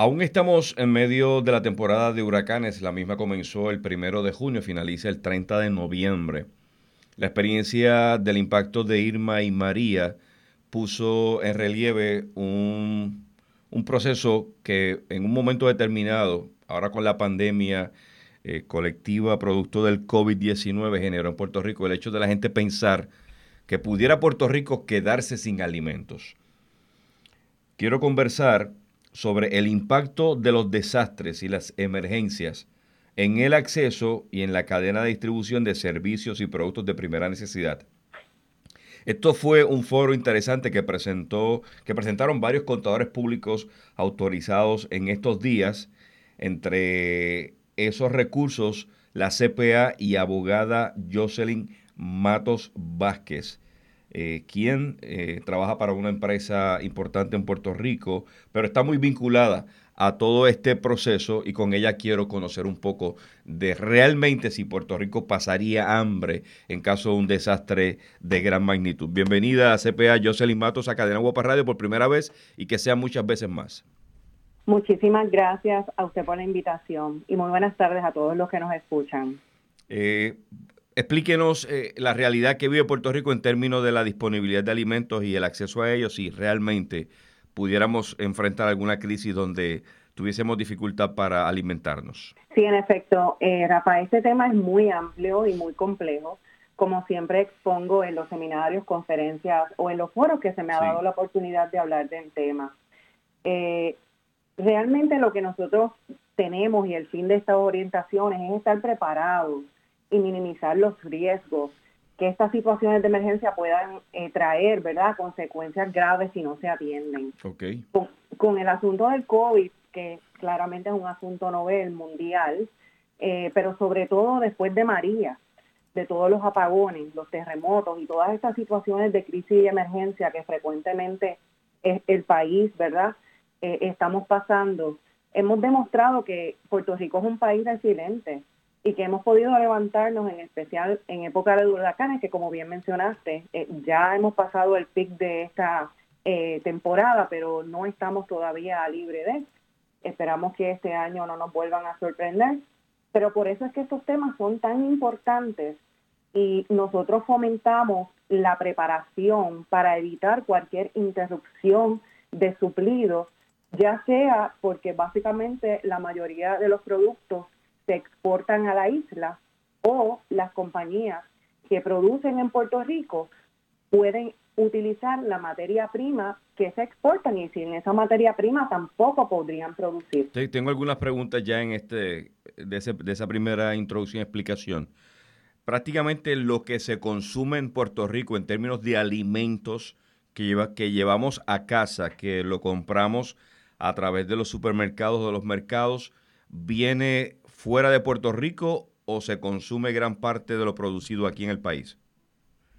Aún estamos en medio de la temporada de huracanes. La misma comenzó el primero de junio, finaliza el 30 de noviembre. La experiencia del impacto de Irma y María puso en relieve un, un proceso que en un momento determinado, ahora con la pandemia eh, colectiva producto del COVID-19, generó en Puerto Rico el hecho de la gente pensar que pudiera Puerto Rico quedarse sin alimentos. Quiero conversar sobre el impacto de los desastres y las emergencias en el acceso y en la cadena de distribución de servicios y productos de primera necesidad. Esto fue un foro interesante que presentó, que presentaron varios contadores públicos autorizados en estos días. Entre esos recursos, la CPA y abogada Jocelyn Matos Vázquez eh, quien eh, trabaja para una empresa importante en Puerto Rico, pero está muy vinculada a todo este proceso y con ella quiero conocer un poco de realmente si Puerto Rico pasaría hambre en caso de un desastre de gran magnitud. Bienvenida a CPA Jocelyn Matos a Cadena Guapa Radio por primera vez y que sea muchas veces más. Muchísimas gracias a usted por la invitación y muy buenas tardes a todos los que nos escuchan. Eh, Explíquenos eh, la realidad que vive Puerto Rico en términos de la disponibilidad de alimentos y el acceso a ellos, si realmente pudiéramos enfrentar alguna crisis donde tuviésemos dificultad para alimentarnos. Sí, en efecto, eh, Rafa, este tema es muy amplio y muy complejo. Como siempre expongo en los seminarios, conferencias o en los foros que se me ha dado la oportunidad de hablar del tema. Eh, realmente lo que nosotros tenemos y el fin de estas orientaciones es estar preparados y minimizar los riesgos que estas situaciones de emergencia puedan eh, traer, ¿verdad? Consecuencias graves si no se atienden. Okay. Con, el asunto del COVID, que claramente es un asunto novel, mundial, eh, pero sobre todo después de María, de todos los apagones, los terremotos y todas estas situaciones de crisis y emergencia que frecuentemente es el país, ¿verdad? Eh, estamos pasando. Hemos demostrado que Puerto Rico es un país resiliente y que hemos podido levantarnos en especial en época de huracanes, que como bien mencionaste, eh, ya hemos pasado el pic de esta eh, temporada, pero no estamos todavía libre de. Esperamos que este año no nos vuelvan a sorprender, pero por eso es que estos temas son tan importantes y nosotros fomentamos la preparación para evitar cualquier interrupción de suplidos, ya sea porque básicamente la mayoría de los productos se exportan a la isla o las compañías que producen en Puerto Rico pueden utilizar la materia prima que se exportan y sin esa materia prima tampoco podrían producir. tengo algunas preguntas ya en este de, esa primera introducción y explicación. Prácticamente lo que se consume en Puerto Rico en términos de alimentos que, lleva, que llevamos a casa, que lo compramos a través de los supermercados, de los mercados, viene fuera de Puerto Rico o se consume gran parte de lo producido aquí en el país?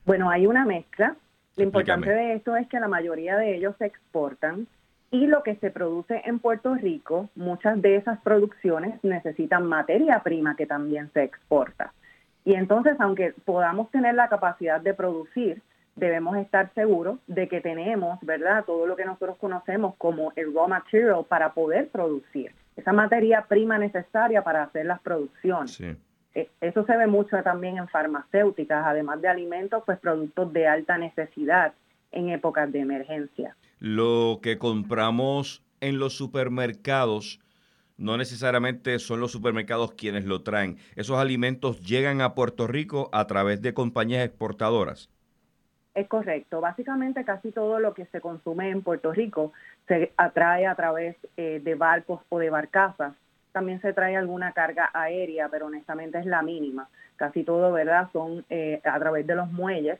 Bueno, hay una mezcla. Lo importante de esto es que la mayoría de ellos se exportan y lo que se produce en Puerto Rico, muchas de esas producciones necesitan materia prima que también se exporta. Y entonces, aunque podamos tener la capacidad de producir, debemos estar seguros de que tenemos, ¿verdad?, todo lo que nosotros conocemos como el raw material para poder producir esa materia prima necesaria para hacer las producciones. Eh, eso se ve mucho también en farmacéuticas, además de alimentos, pues productos de alta necesidad en épocas de emergencia. Lo que compramos en los supermercados no necesariamente son los supermercados quienes lo traen. Esos alimentos llegan a Puerto Rico a través de compañías exportadoras. Es correcto. Básicamente casi todo lo que se consume en Puerto Rico se atrae a través eh, de barcos o de barcazas. También se trae alguna carga aérea, pero honestamente es la mínima. Casi todo, ¿verdad? Son eh, a través de los muelles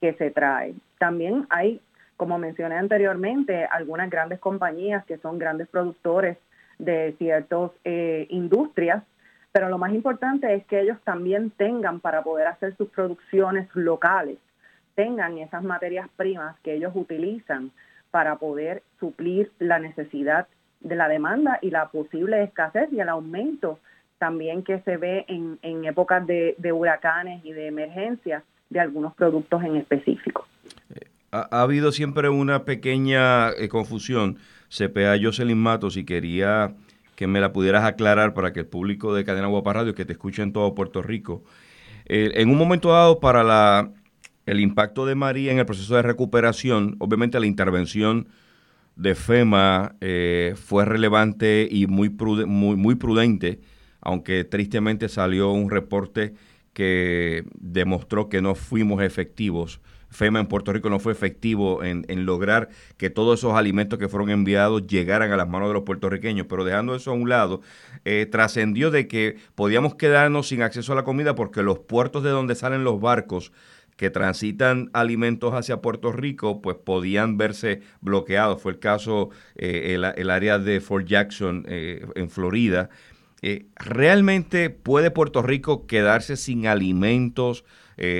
que se trae. También hay, como mencioné anteriormente, algunas grandes compañías que son grandes productores de ciertas eh, industrias, pero lo más importante es que ellos también tengan para poder hacer sus producciones locales tengan esas materias primas que ellos utilizan para poder suplir la necesidad de la demanda y la posible escasez y el aumento también que se ve en, en épocas de, huracanes y de emergencias de algunos productos en específico. Ha, habido siempre una pequeña eh, confusión CPA Jocelyn Matos y quería que me la pudieras aclarar para que el público de Cadena Guapa Radio, que te escuche en todo Puerto Rico, eh, en un momento dado para la, el impacto de María en el proceso de recuperación, obviamente la intervención de FEMA eh, fue relevante y muy, muy, muy prudente, aunque tristemente salió un reporte que demostró que no fuimos efectivos. FEMA en Puerto Rico no fue efectivo en, lograr que todos esos alimentos que fueron enviados llegaran a las manos de los puertorriqueños, pero dejando eso a un lado, eh, trascendió de que podíamos quedarnos sin acceso a la comida porque los puertos de donde salen los barcos que transitan alimentos hacia Puerto Rico, pues podían verse bloqueados. Fue el caso eh, el, área de Fort Jackson eh, en Florida. Eh, ¿Realmente puede Puerto Rico quedarse sin alimentos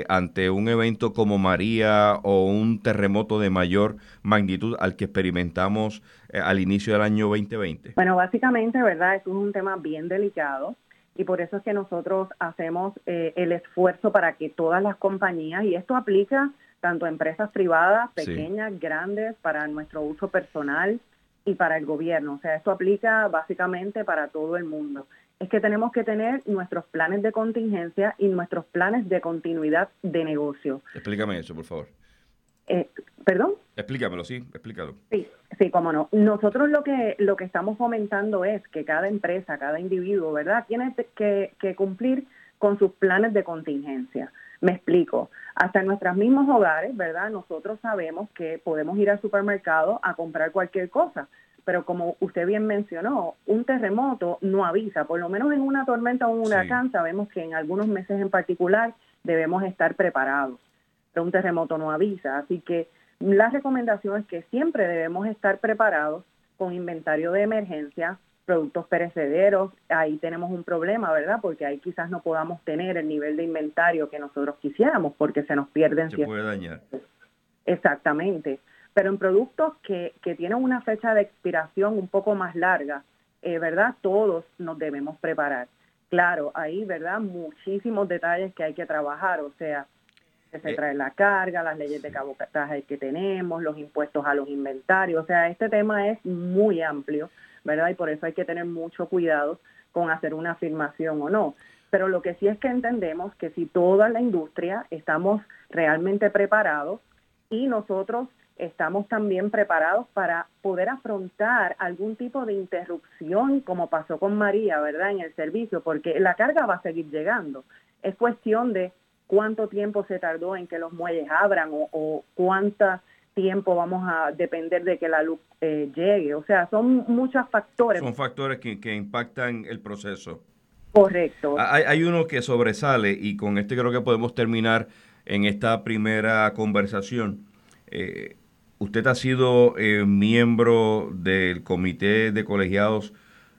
ante un evento como María o un terremoto de mayor magnitud al que experimentamos al inicio del año 2020? Bueno, básicamente, ¿verdad? es un tema bien delicado y por eso es que nosotros hacemos eh, el esfuerzo para que todas las compañías, y esto aplica tanto a empresas privadas, pequeñas, grandes, para nuestro uso personal y para el gobierno. O sea, esto aplica básicamente para todo el mundo. Es que tenemos que tener nuestros planes de contingencia y nuestros planes de continuidad de negocio. Explícame eso, por favor. Eh, ¿Perdón? Explícamelo, sí, explícalo. Sí, sí, cómo no. Nosotros lo que, lo que estamos fomentando es que cada empresa, cada individuo, ¿verdad?, tiene que, que cumplir con sus planes de contingencia. Me explico. Hasta en nuestros mismos hogares, ¿verdad? Nosotros sabemos que podemos ir al supermercado a comprar cualquier cosa, pero como usted bien mencionó, un terremoto no avisa, por lo menos en una tormenta o un huracán sabemos que en algunos meses en particular debemos estar preparados un terremoto no avisa. Así que la recomendación es que siempre debemos estar preparados con inventario de emergencia, productos perecederos. Ahí tenemos un problema, ¿verdad? Porque ahí quizás no podamos tener el nivel de inventario que nosotros quisiéramos porque se nos pierden. Se puede dañar. Exactamente. Pero en productos que, que tienen una fecha de expiración un poco más larga, eh, ¿verdad? Todos nos debemos preparar. Claro, ahí, ¿verdad? Muchísimos detalles que hay que trabajar. O sea, que se eh, trae la carga, las leyes de cabotaje que tenemos, los impuestos a los inventarios. O sea, este tema es muy amplio, ¿verdad? Y por eso hay que tener mucho cuidado con hacer una afirmación o no. Pero lo que sí es que entendemos que si toda la industria estamos realmente preparados y nosotros estamos también preparados para poder afrontar algún tipo de interrupción como pasó con María, ¿verdad? En el servicio, porque la carga va a seguir llegando. Es cuestión de cuánto tiempo se tardó en que los muelles abran o, cuánto tiempo vamos a depender de que la luz eh, llegue. O sea, son muchos factores. Son factores que, impactan el proceso. Correcto. Hay, hay, uno que sobresale y con este creo que podemos terminar en esta primera conversación. Eh, usted ha sido eh, miembro del comité de colegiados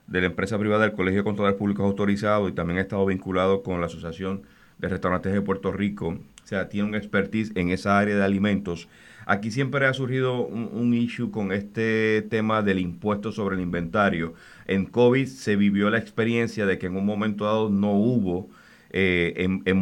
de la empresa privada del Colegio de Contadores Públicos Autorizados y también ha estado vinculado con la Asociación de Restaurantes de Puerto Rico, o sea, tiene un expertise en esa área de alimentos. Aquí siempre ha surgido un, issue con este tema del impuesto sobre el inventario. En COVID se vivió la experiencia de que en un momento dado no hubo eh, en, en,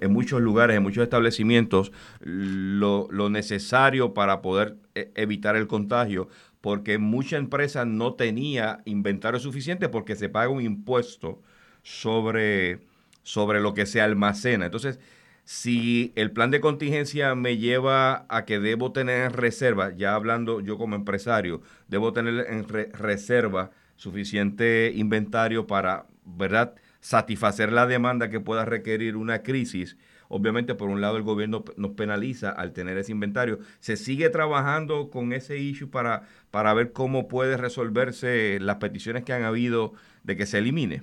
en, muchos lugares, en muchos establecimientos, lo, lo necesario para poder eh, evitar el contagio, porque mucha empresa no tenía inventario suficiente porque se paga un impuesto sobre sobre lo que se almacena. Entonces, si el plan de contingencia me lleva a que debo tener en reserva, ya hablando yo como empresario, debo tener en reserva suficiente inventario para, ¿verdad?, satisfacer la demanda que pueda requerir una crisis. Obviamente, por un lado, el gobierno nos penaliza al tener ese inventario. Se sigue trabajando con ese issue para, para ver cómo puede resolverse las peticiones que han habido de que se elimine.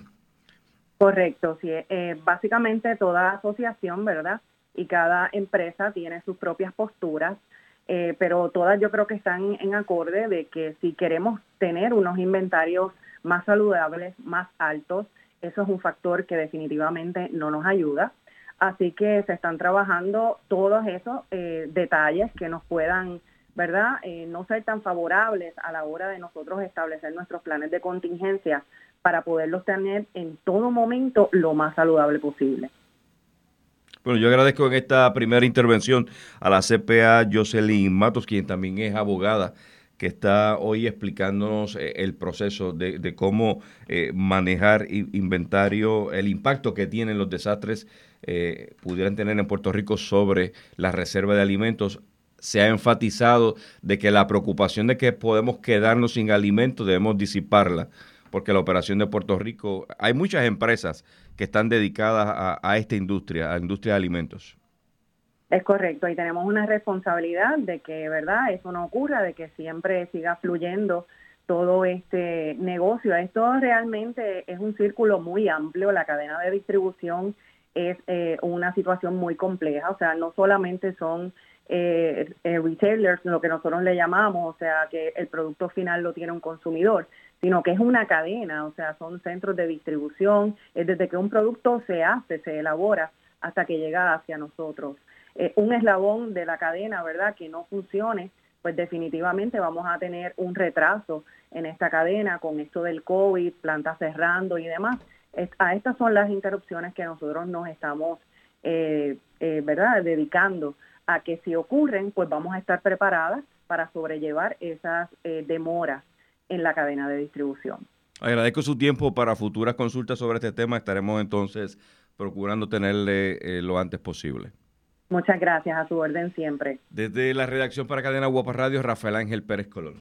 Correcto, sí. Eh, básicamente toda asociación, ¿verdad? Y cada empresa tiene sus propias posturas, eh, pero todas yo creo que están en acorde de que si queremos tener unos inventarios más saludables, más altos, eso es un factor que definitivamente no nos ayuda. Así que se están trabajando todos esos eh, detalles que nos puedan, ¿verdad? no ser tan favorables a la hora de nosotros establecer nuestros planes de contingencia para poderlos tener en todo momento lo más saludable posible. Bueno, yo agradezco en esta primera intervención a la CPA Jocelyn Matos, quien también es abogada que está hoy explicándonos eh, el proceso de, cómo eh, manejar inventario, el impacto que tienen los desastres eh, pudieran tener en Puerto Rico sobre la reserva de alimentos. Se ha enfatizado de que la preocupación de que podemos quedarnos sin alimentos debemos disiparla, porque la operación de Puerto Rico, hay muchas empresas que están dedicadas a, esta industria, a la industria de alimentos. Es correcto, y tenemos una responsabilidad de que, ¿verdad?, eso no ocurra, de que siempre siga fluyendo todo este negocio. Esto realmente es un círculo muy amplio, la cadena de distribución es eh, una situación muy compleja, o sea, no solamente son eh, eh, retailers, lo que nosotros le llamamos, o sea, que el producto final lo tiene un consumidor, sino que es una cadena, o sea, son centros de distribución, es desde que un producto se hace, se elabora, hasta que llega hacia nosotros. Eh, un eslabón de la cadena, ¿verdad?, que no funcione, pues definitivamente vamos a tener un retraso en esta cadena con esto del COVID, plantas cerrando y demás. a estas son las interrupciones que nosotros nos estamos, eh, eh, ¿verdad?, dedicando a que si ocurren, pues vamos a estar preparadas para sobrellevar esas demoras en la cadena de distribución. Agradezco su tiempo para futuras consultas sobre este tema. Estaremos entonces procurando tenerle lo antes posible. Muchas gracias, a su orden siempre. Desde la redacción para Cadena Guapa Radio, Rafael Ángel Pérez Colón.